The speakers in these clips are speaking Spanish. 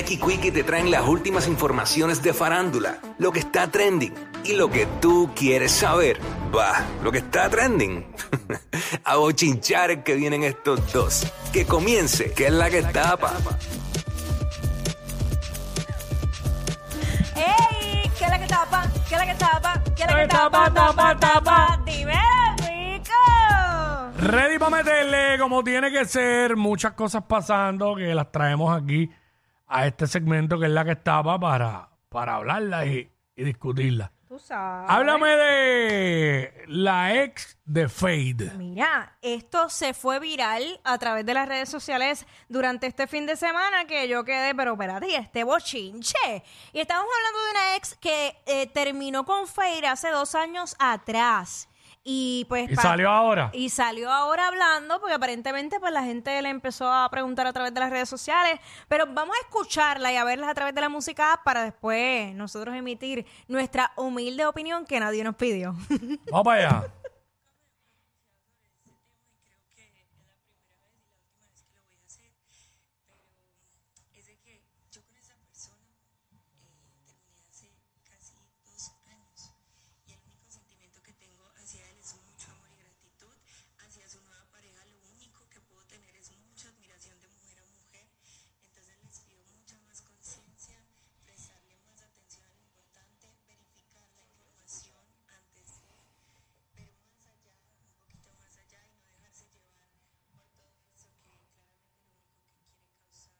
Jackie Quickie te traen las últimas informaciones de farándula, lo que está trending y lo que tú quieres saber. Va, lo que está trending. A bochinchar que vienen estos dos. Que comience, que es la que tapa. ¡Ey! ¿Qué es la que tapa? ¿Qué es la que tapa? ¿Qué es la que Tapa, tapa. tapa. Dime, rico. Ready para meterle como tiene que ser. Muchas cosas pasando que las traemos aquí a este segmento que es la que estaba para, para hablarlas y, y discutirlas. Tú sabes. Háblame de la ex de Fade. Mira, esto se fue viral a través de las redes sociales durante este fin de semana que yo quedé, pero espérate, ¿y este bochinche. Y estamos hablando de una ex que eh, terminó con Feire hace dos años atrás. Y pues Y salió ahora. Y salió ahora hablando, porque aparentemente pues la gente le empezó a preguntar a través de las redes sociales, pero vamos a escucharla y a verlas a través de la música para después nosotros emitir nuestra humilde opinión que nadie nos pidió. Vamos para allá. es de que yo con esa persona eh, terminé hace casi dos años y el único sentimiento que tengo hacia él es mucho amor y gratitud. Hacia su nueva pareja lo único que puedo tener es mucha admiración de mujer a mujer. Entonces les pido mucha más conciencia, prestarle más atención a lo importante, verificar la información antes de, pero más allá, un poquito más allá y no dejarse llevar por todo eso que claramente lo único que quiere causar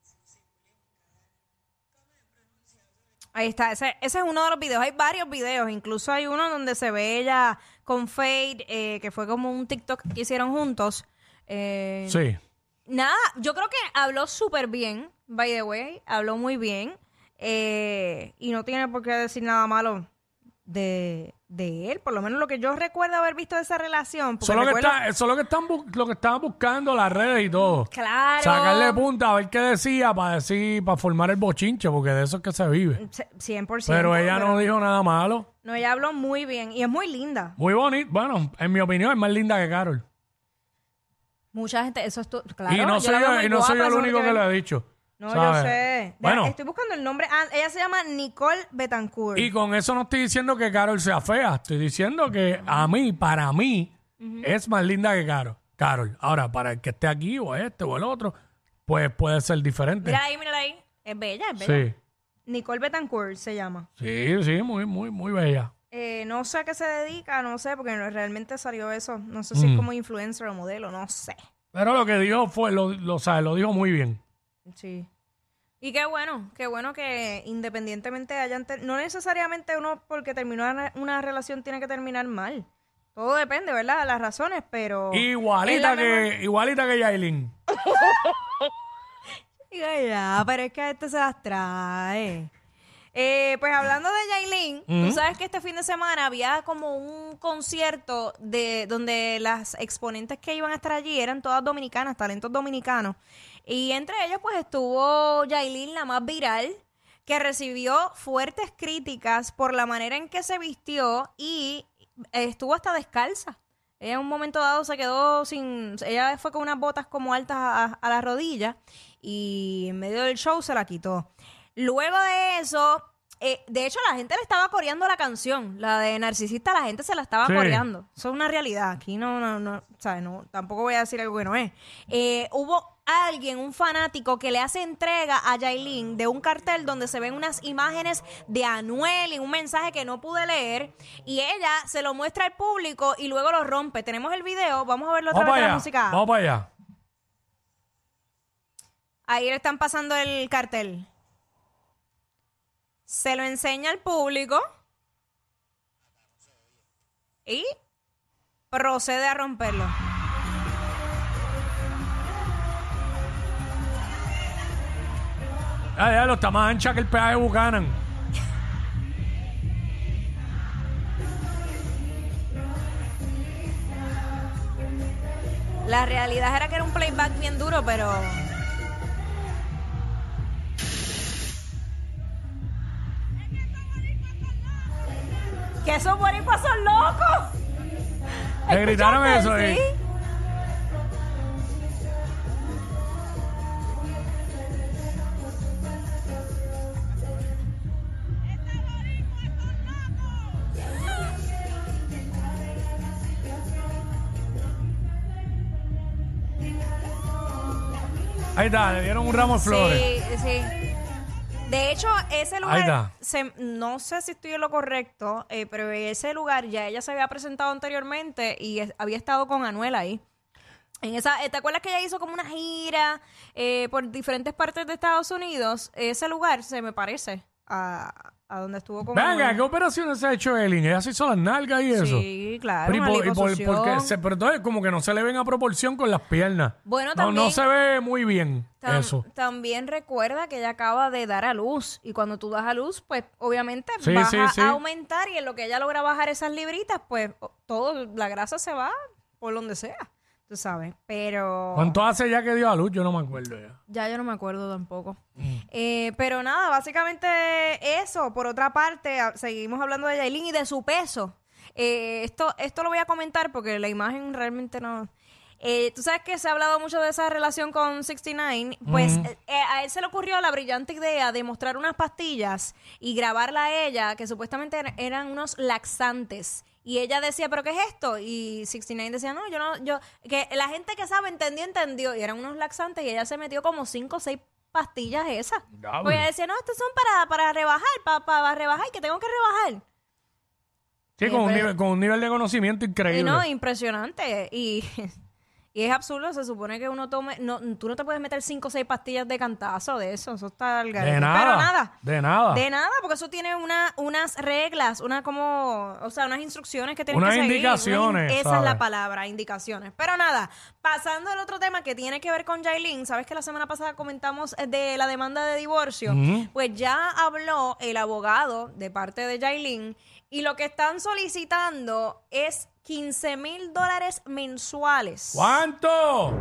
es, no sé, polémica, daño. ¿Cómo me he pronunciado sobre Ahí está, ese, ese es uno de los videos. Hay varios videos, incluso hay uno donde se ve ella con Fade, eh, que fue como un TikTok que hicieron juntos. Eh, Sí. Nada, yo creo que habló súper bien, by the way, habló muy bien. eh, y no tiene por qué decir nada malo de, de él, por lo menos lo que yo recuerdo haber visto de esa relación. Eso es lo que, recuerdo- está, eso es lo que están lo que estaban buscando las redes y todo. Claro. Sacarle punta a ver qué decía para decir, para formar el bochinche, porque de eso es que se vive. Se- 100%. Pero ella no dijo nada malo. No, ella habló muy bien y es muy linda. Muy bonito. Bueno, en mi opinión es más linda que Carol. Mucha gente, eso es tu- claro. y no soy yo, y no soy yo el único que ver- lo he dicho. No, ¿sabes? yo sé. Bueno, Estoy buscando el nombre. Ah, ella se llama Nicole Betancourt. y con eso no estoy diciendo que Carol sea fea. Estoy diciendo que a mí, para mí, es más linda que Carol. Carol. Ahora, para el que esté aquí o este o el otro, pues puede ser diferente. Mira ahí, mira ahí. Es bella, es bella. Sí, Nicole Betancourt se llama. sí, sí, muy, muy, muy bella. Eh, no sé a qué se dedica, no sé, porque realmente salió eso. No sé si Mm. es como influencer o modelo, no sé. Pero lo que dijo fue, lo, lo, sabe, lo dijo muy bien. Sí. Y qué bueno, qué bueno que independientemente hayan... ter- no necesariamente uno porque terminó una, una relación tiene que terminar mal. Todo depende, ¿verdad? Las razones, pero... Igualita es la mejor- que, igualita que Yailin. Diga ya, pero es que a este se las trae. Eh, pues hablando de Yailin, tú sabes que este fin de semana había como un concierto de donde las exponentes que iban a estar allí eran todas dominicanas, talentos dominicanos. Y entre ellas pues estuvo Yailin, la más viral, que recibió fuertes críticas por la manera en que se vistió y estuvo hasta descalza. Ella en un momento dado se quedó sin... Ella fue con unas botas como altas a, a la rodilla y en medio del show se la quitó. Luego de eso, eh, de hecho la gente le estaba coreando la canción, la de Narcisista, la gente se la estaba Sí. coreando. Eso es una realidad. Aquí no, no, no, ¿sabes? No, tampoco voy a decir algo que no es. Eh, hubo alguien, un fanático, que le hace entrega a Yailin de un cartel donde se ven unas imágenes de Anuel y un mensaje que no pude leer. Y ella se lo muestra al público y luego lo rompe. Tenemos el video, vamos a verlo otra Vamos vez para de la allá. música. Vamos para allá. Ahí le están pasando el cartel. Se lo enseña al público. Y procede a romperlo. Ah, ya, lo está más ancha que el peaje de Buchanan. La realidad era que era un playback bien duro, pero. Que esos boricuas son locos. Le gritaron eso ¿Sí? ahí. Ahí está, le dieron un ramo de flores. Sí, sí. De hecho, ese Ahí lugar, está. se- no sé si estoy en lo correcto, eh, pero ese lugar ya ella se había presentado anteriormente y es- había estado con Anuel ahí. En esa, eh, ¿Te acuerdas que ella hizo como una gira eh, por diferentes partes de Estados Unidos? Ese lugar se me parece a, a donde estuvo con Venga. ¿qué operaciones se ha hecho Elin? Ella se hizo las nalgas y eso. Sí, claro. Pero, y una por- y por- liposucción. porque se, pero entonces como que no se le ven a proporción con las piernas. Bueno, no, no también- se ve muy bien Tam- eso. También recuerda que ella acaba de dar a luz y cuando tú das a luz, pues obviamente Sí, vas sí, a sí. aumentar y en lo que ella logra bajar esas libritas, pues o- todo, la grasa se va por donde sea, tú sabes. Pero ¿Cuánto hace ya que dio a luz? Yo no me acuerdo ya. ya yo no me acuerdo tampoco. Mm. Eh, pero nada, básicamente eso. Por otra parte, a- seguimos hablando de Yailin y de su peso. Eh, esto, esto lo voy a comentar porque la imagen realmente no... Eh, Tú sabes que se ha hablado mucho de esa relación con 69. Pues eh, eh, a él se le ocurrió la brillante idea de mostrar unas pastillas y grabarla a ella, que supuestamente er- eran unos laxantes. Y ella decía, ¿pero qué es esto? Y 69 decía, no, yo no, yo, que la gente que sabe entendió, entendió. Y eran unos laxantes y ella se metió como cinco o seis pastillas esas. Diablo. Porque ella decía, no, estos son para, para rebajar, para, para rebajar, que tengo que rebajar. Sí, con, un pero- nivel, con un nivel de conocimiento Y increíble. no, impresionante. Y, y es absurdo, se supone que uno tome, no, tú no te puedes meter cinco o seis pastillas de cantazo de eso, eso está al garete. de nada. Pero nada. De nada. De nada, porque eso tiene una, unas reglas, una como, o sea, unas instrucciones que tienen Unas que seguir. indicaciones, Unas in- Esa ¿sabes? es la palabra, indicaciones. Pero nada, pasando al otro tema que tiene que ver con Jailin, sabes que la semana pasada comentamos eh, de la demanda de divorcio, pues ya habló el abogado de parte de Jailin y lo que están solicitando es 15 mil dólares mensuales. ¿Cuánto?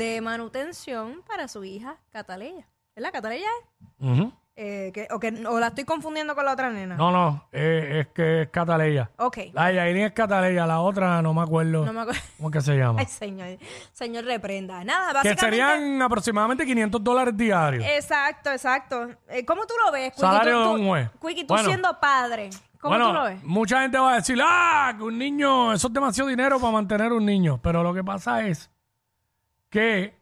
de manutención para su hija Cataleya. ¿Verdad? ¿Cataleya es? Ujú. Eh, que, o, que, o la estoy confundiendo con la otra nena. No, no, eh, es que es Cataleya. Ok. La Yailin es Cataleya, la otra no me acuerdo. No me acuerdo. ¿Cómo es que se llama? Ay, señor. Señor, reprenda. Nada, que básicamente. serían aproximadamente 500 dólares diarios. Exacto, exacto. Eh, ¿Cómo tú lo ves, Quickie? Salario Tú- de tú- un juez. Quickie, tú Bueno. siendo padre, ¿cómo bueno, tú lo ves? mucha gente va a decir, ah, que un niño, eso es demasiado dinero para mantener un niño. Pero lo que pasa es que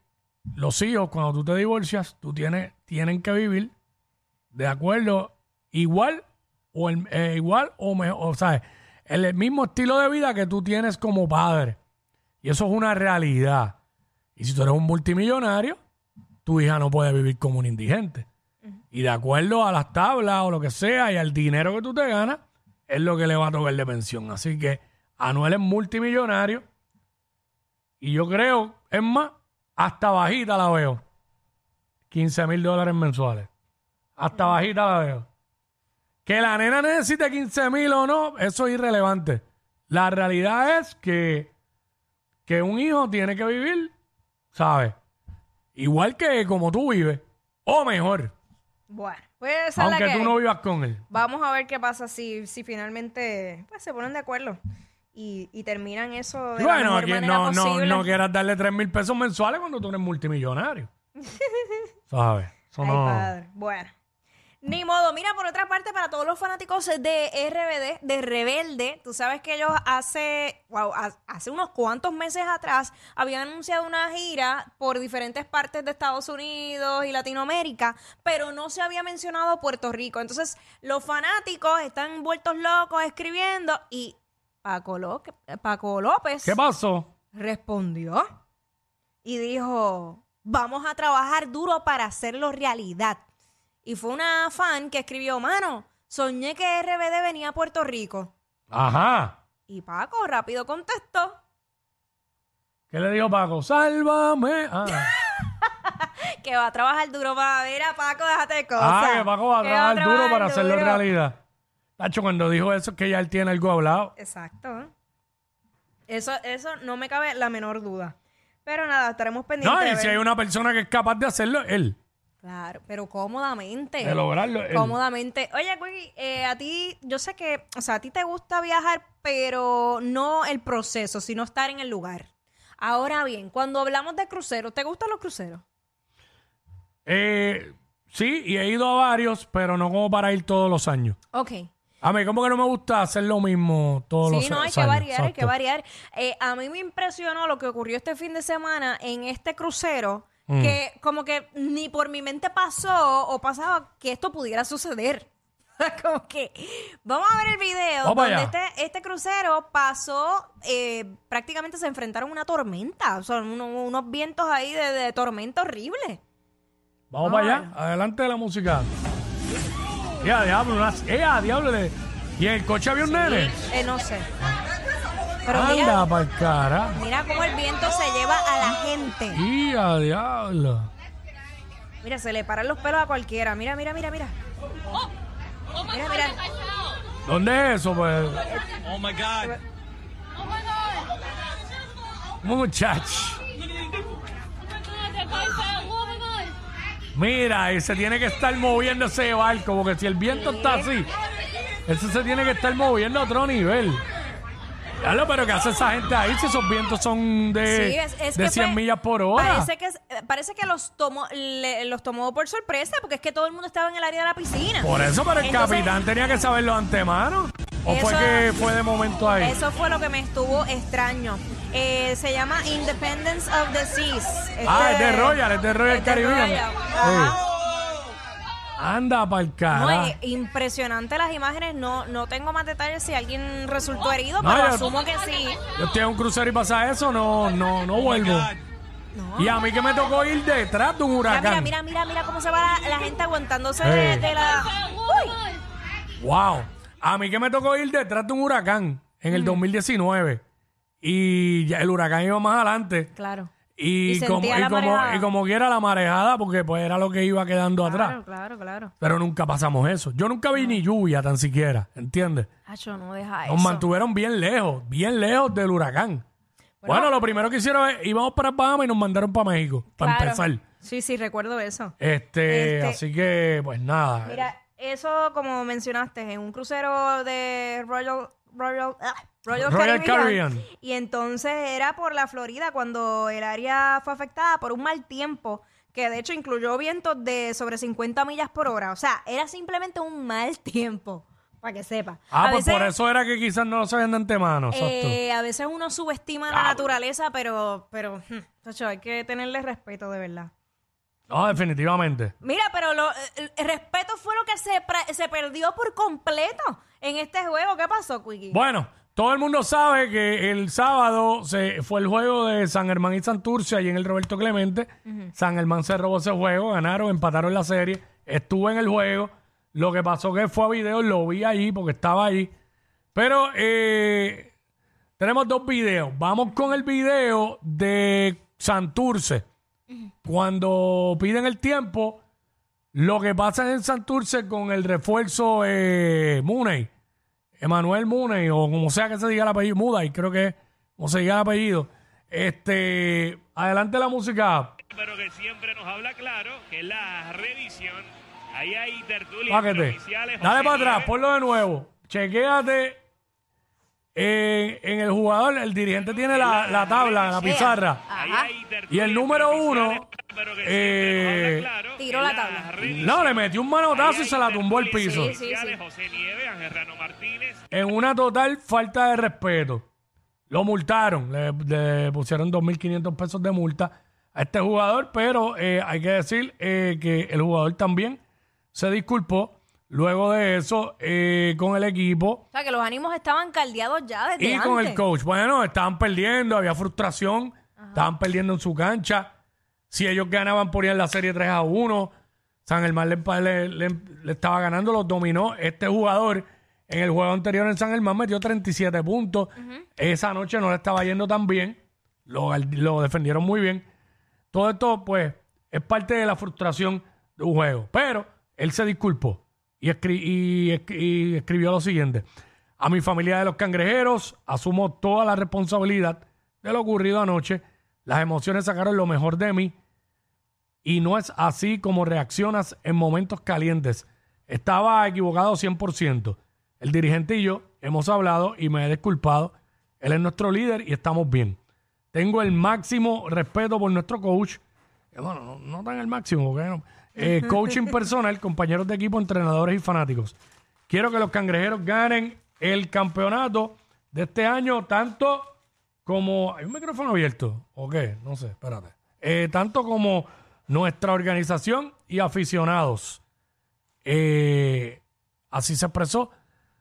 los hijos, cuando tú te divorcias, tú tienes, tienen que vivir de acuerdo igual o el- eh, igual o mejor, o sea, el, mismo estilo de vida que tú tienes como padre. Y eso es una realidad. Y si tú eres un multimillonario, tu hija no puede vivir como un indigente. Y de acuerdo a las tablas o lo que sea y al dinero que tú te ganas, es lo que le va a tocar de pensión. Así que Anuel es multimillonario. Y yo creo, es más, hasta bajita la veo. 15 mil dólares mensuales. Hasta bajita la veo. Que la nena necesite 15 mil o no, eso es irrelevante. La realidad es que, que un hijo tiene que vivir, ¿sabes? Igual que como tú vives, o mejor, Bueno, pues esa es la aunque que tú no vivas con él. Vamos a ver qué pasa si, si finalmente pues, se ponen de acuerdo y, y terminan eso de la bueno, mejor manera no, no, posible. no quieras darle 3 mil pesos mensuales cuando tú eres multimillonario. ¿Sabes? Eso Ay, no- padre. Bueno. Ni modo. Mira, por otra parte, para todos los fanáticos de RBD, de Rebelde, tú sabes que ellos hace, wow, ha- hace unos cuantos meses atrás habían anunciado una gira por diferentes partes de Estados Unidos y Latinoamérica, pero no se había mencionado Puerto Rico. Entonces, los fanáticos están vueltos locos escribiendo y Paco, Lo- Paco López ¿Qué pasó? respondió y dijo, vamos a trabajar duro para hacerlo realidad. Y fue una fan que escribió, mano, soñé que RBD venía a Puerto Rico. Ajá. Y Paco rápido contestó, ¿Qué le dijo Paco? ¡Sálvame! Ah, que va a trabajar duro para ver a Paco, déjate de cosas. Ah, que Paco va a trabajar duro para hacerlo duro. realidad. Tacho, cuando dijo eso es que ya él tiene algo hablado. Exacto. Eso, eso no me cabe la menor duda. Pero nada, estaremos pendientes. No, de y si ver. hay una persona que es capaz de hacerlo, él. Claro, pero cómodamente. De lograrlo. Cómodamente. Oye, Quickie, eh, a ti, yo sé que, o sea, a ti te gusta viajar, pero no el proceso, sino estar en el lugar. Ahora bien, cuando hablamos de cruceros, ¿te gustan los cruceros? Eh, sí, y he ido a varios, pero no como para ir todos los años. Ok. A mí como que no me gusta hacer lo mismo todos los Sí, no, hay que años, variar, hay que variar. Eh, a mí me impresionó lo que ocurrió este fin de semana en este crucero, Mm. que como que ni por mi mente pasó o pasaba que esto pudiera suceder. como que vamos a ver el video Vamos donde allá. este, este crucero pasó, eh, prácticamente se enfrentaron a una tormenta, o sea, uno- unos vientos ahí de, de tormenta horrible. Vamos para allá, adelante de la música. Ya, diablo, unas, ¡Ea, diablo! ¿Y en el coche había un nene? Eh, no sé. Pero Anda mira, para el cara. mira cómo el viento se lleva a la gente. ¡Y a diablo! Mira, se le paran los pelos a cualquiera. Mira, mira, mira, mira. Mira, mira. ¿Dónde es eso, pues? Oh my God. Muchach. Mira, y se tiene que estar moviendo ese barco, porque si el viento está así, ese se tiene que estar moviendo a otro nivel. Claro, pero ¿qué hace esa gente ahí si esos vientos son de, Sí, es, es de que 100 fue- millas por hora? Parece que, es- parece que los, tomó, le- los tomó por sorpresa, porque es que todo el mundo estaba en el área de la piscina. Por eso, pero el Entonces, capitán tenía que saberlo de antemano. ¿O fue Eso- que fue de momento ahí? Eso fue lo que me estuvo extraño. Eh, se llama Independence of the Seas. Ah, Este- es de Royal, es de Royal Caribbean. Royal. Ajá. Anda para el No, cara. es impresionante las imágenes. No, no tengo más detalles si alguien resultó herido, No, pero yo- asumo que sí. Yo estoy en un crucero y pasa eso, no, no, no vuelvo. No. Y a mí que me tocó ir detrás de un Mira, huracán. mira, mira, mira, mira cómo se va la, la gente aguantándose de, de la. Uy. Wow. A mí que me tocó ir detrás de un huracán en el 2019. Y ya el huracán iba más adelante. Claro. Y, Y como, sentía y, la como, marejada. y como quiera la marejada, porque pues era lo que iba quedando atrás. Claro, claro, claro. Pero nunca pasamos eso. Yo nunca vi ni lluvia tan siquiera, ¿entiendes? Hacho, no deja eso. Nos mantuvieron bien lejos, bien lejos del huracán. Bueno, lo primero que hicieron es, íbamos para Bahamas y nos mandaron para México, para Claro. empezar. Sí, sí, recuerdo eso. Este, Este- así que, pues nada. Mira, eso como mencionaste, en un crucero de Royal, Royal, ah, Royal, Royal Caribbean, Caribbean. Y entonces era por la Florida cuando el área fue afectada por un mal tiempo que de hecho incluyó vientos de sobre 50 millas por hora. O sea, era simplemente un mal tiempo, para que sepa. Ah, A pues veces, por eso era que quizás no lo sabían de antemano. eh, a veces uno subestima la naturaleza, pero, pero, tacho, hay que tenerle respeto de verdad. No, definitivamente. Mira, pero lo- el, el respeto fue lo que se, se perdió por completo en este juego. ¿Qué pasó, Quickie? Bueno, todo el mundo sabe que el sábado se fue el juego de San Germán y Santurce allí en el Roberto Clemente. San Germán se robó ese juego, ganaron, empataron la serie. Estuve en el juego. Lo que pasó que fue a video, lo vi ahí porque estaba ahí. Pero eh, tenemos dos videos. Vamos con el video de Santurce. Cuando piden el tiempo, lo que pasa en Santurce con el refuerzo eh, Muney. Emanuel Muney, o como sea que se diga el apellido, Muday, creo que es, como se diga el apellido. Este, adelante la música. pero que siempre nos habla claro que la revisión. Ahí hay tertulias oficiales. Dale para atrás, ponlo de nuevo. Chequéate eh, en el jugador, el dirigente tiene la, la tabla, la pizarra. Ajá. Y el número uno, eh, tiró la tabla. No, le metió un manotazo y se la tumbó al tertulias piso. Sí, sí, sí. oficiales, José Nieves, Ángel Rano Martínez, En una total falta de respeto. Lo multaron, le, le pusieron 2.500 pesos de multa a este jugador, pero eh, hay que decir eh, que el jugador también se disculpó luego de eso eh, con el equipo O sea, que los ánimos estaban caldeados ya desde y antes. con el coach. Bueno, estaban perdiendo, había frustración, estaban perdiendo en su cancha. Si ellos ganaban, ponían la serie 3 a 1. San Germán le, le- le- le estaba ganando, los dominó. Este jugador en el juego anterior en San Germán metió 37 puntos. Esa noche no le estaba yendo tan bien. Lo, lo defendieron muy bien. Todo esto, pues, es parte de la frustración de un juego. Pero él se disculpó y, escri- y escri- y escribió lo siguiente. A mi familia de los cangrejeros, asumo toda la responsabilidad de lo ocurrido anoche. Las emociones sacaron lo mejor de mí y no es así como reaccionas en momentos calientes. Estaba equivocado 100%. El dirigente y yo hemos hablado y me he disculpado. Él es nuestro líder y estamos bien. Tengo el máximo respeto por nuestro coach. Eh, Bueno, no, no tan el máximo, porque no. Eh, coaching personal, compañeros de equipo, entrenadores y fanáticos. quiero que los cangrejeros ganen el campeonato de este año, tanto como. ¿Hay un micrófono abierto? ¿O qué? No sé, espérate. Eh, tanto como nuestra organización y aficionados. Eh, así se expresó.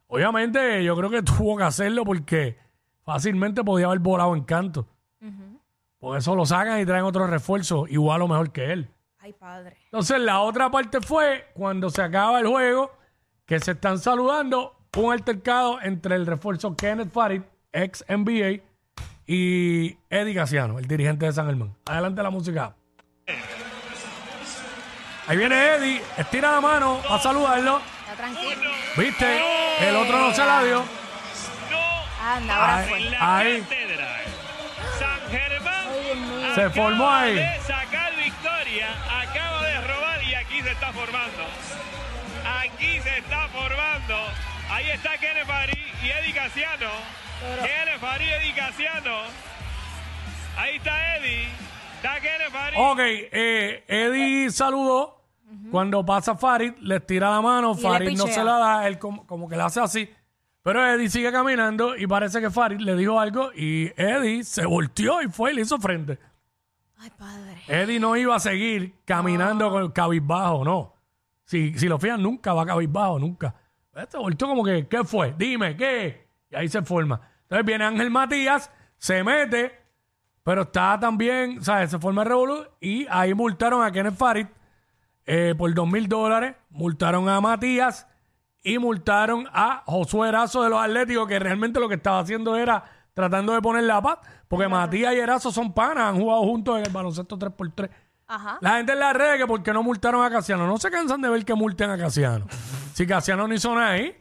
Obviamente, yo creo que tuvo que hacerlo porque fácilmente podía haber volado en canto. Por eso lo sacan y traen otro refuerzo, igual o mejor que él. Ay, padre. Entonces, la otra parte fue cuando se acaba el juego, que se están saludando, un altercado entre el refuerzo Kenneth Farid, ex NBA, y Eddie Casiano, el dirigente de San Germán. Adelante la música. Ahí viene Eddie, estira la mano a saludarlo. Está tranquilo. ¿Viste? El otro no se la dio. No Anda, ahora fue. Ahí. cátedra. San Germán. Se formó ahí. Ahí está Kenneth Farí y Eddie Casiano. Kenneth Farí y Eddie Casiano. Ahí está Eddie. Está Kenneth Farí. Ok, eh, Eddie saludó. Cuando pasa Farid, le tira la mano. Y Farid no se la da, él como, como que le hace así. Pero Eddie sigue caminando y parece que Farid le dijo algo y Eddie se volteó y fue y le hizo frente. Ay, padre. Eddie no iba a seguir caminando con el cabizbajo, no. Si, si lo fían, nunca va cabizbajo, nunca. Se volteó como que, ¿qué fue? Dime, ¿qué? Y ahí se forma. Entonces viene Ángel Matías, se mete, pero está también, ¿sabes? Se forma el revolú y ahí multaron a Kenneth Farid eh, por dos mil dólares, multaron a Matías y multaron a Josué Erazo de los Atléticos, que realmente lo que estaba haciendo era tratando de poner la paz, porque Matías y Erazo son panas, han jugado juntos en el baloncesto 3x3. Ajá. La gente en redes que porque no multaron a Casiano, no se cansan de ver que multen a Casiano. Si Casiano no hizo nada ahí,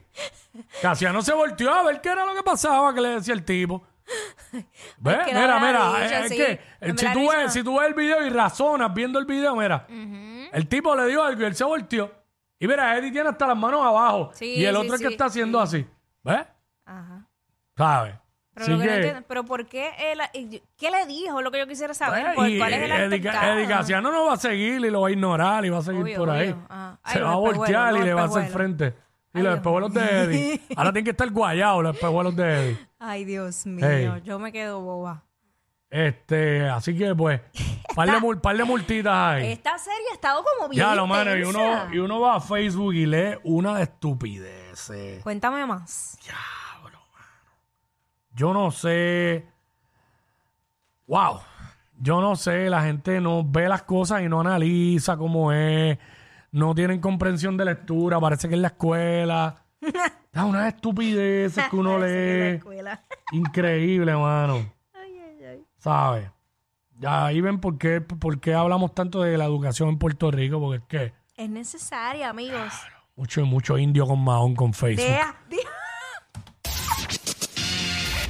Casiano se volteó a ver qué era lo que pasaba, que le decía el tipo. No mira, me mira, es, dicho, es sí. que No me si la tú, ves, si tú ves el video y razonas viendo el video, mira, el tipo le dio algo y él se volteó. Y mira, Eddie tiene hasta las manos abajo. Sí, y el sí, otro es que está haciendo así. ¿Ves? Ajá. ¿Sabes? Pero, lo que no que- entiendo- pero ¿por qué él, y- ¿qué le dijo? Lo que yo quisiera saber. Pues, ¿Por y ¿Cuál es el altercado? Casiano no va a seguir y lo va a ignorar y va a seguir Obvio, por ahí. obvio. Ajá. Ay, Se va a voltear espejuelos, y los le va a hacer espejuelos. frente. Y Ay, los Dios espejuelos de Eddie. Ahora tienen que estar guayados los espejuelos de Eddie. Ay, Dios mío. Hey. Yo me quedo boba. Este, así que pues, par de, mul- par de multitas ahí. Esta serie ha estado como bien Ya lo mano, y uno, y uno va a Facebook y lee una de estupideces. Cuéntame más. Yo no sé. Wow. Yo no sé, la gente no ve las cosas y no analiza cómo es. No tienen comprensión de lectura, parece que en la escuela. Da unas estupideces que uno Parece que la lee. Increíble, mano. ¿Sabes? Ya ahí ven por qué, por qué hablamos tanto de la educación en Puerto Rico, porque es que Es necesaria, amigos. mucho, mucho indio con mahón con Facebook. Deja- deja-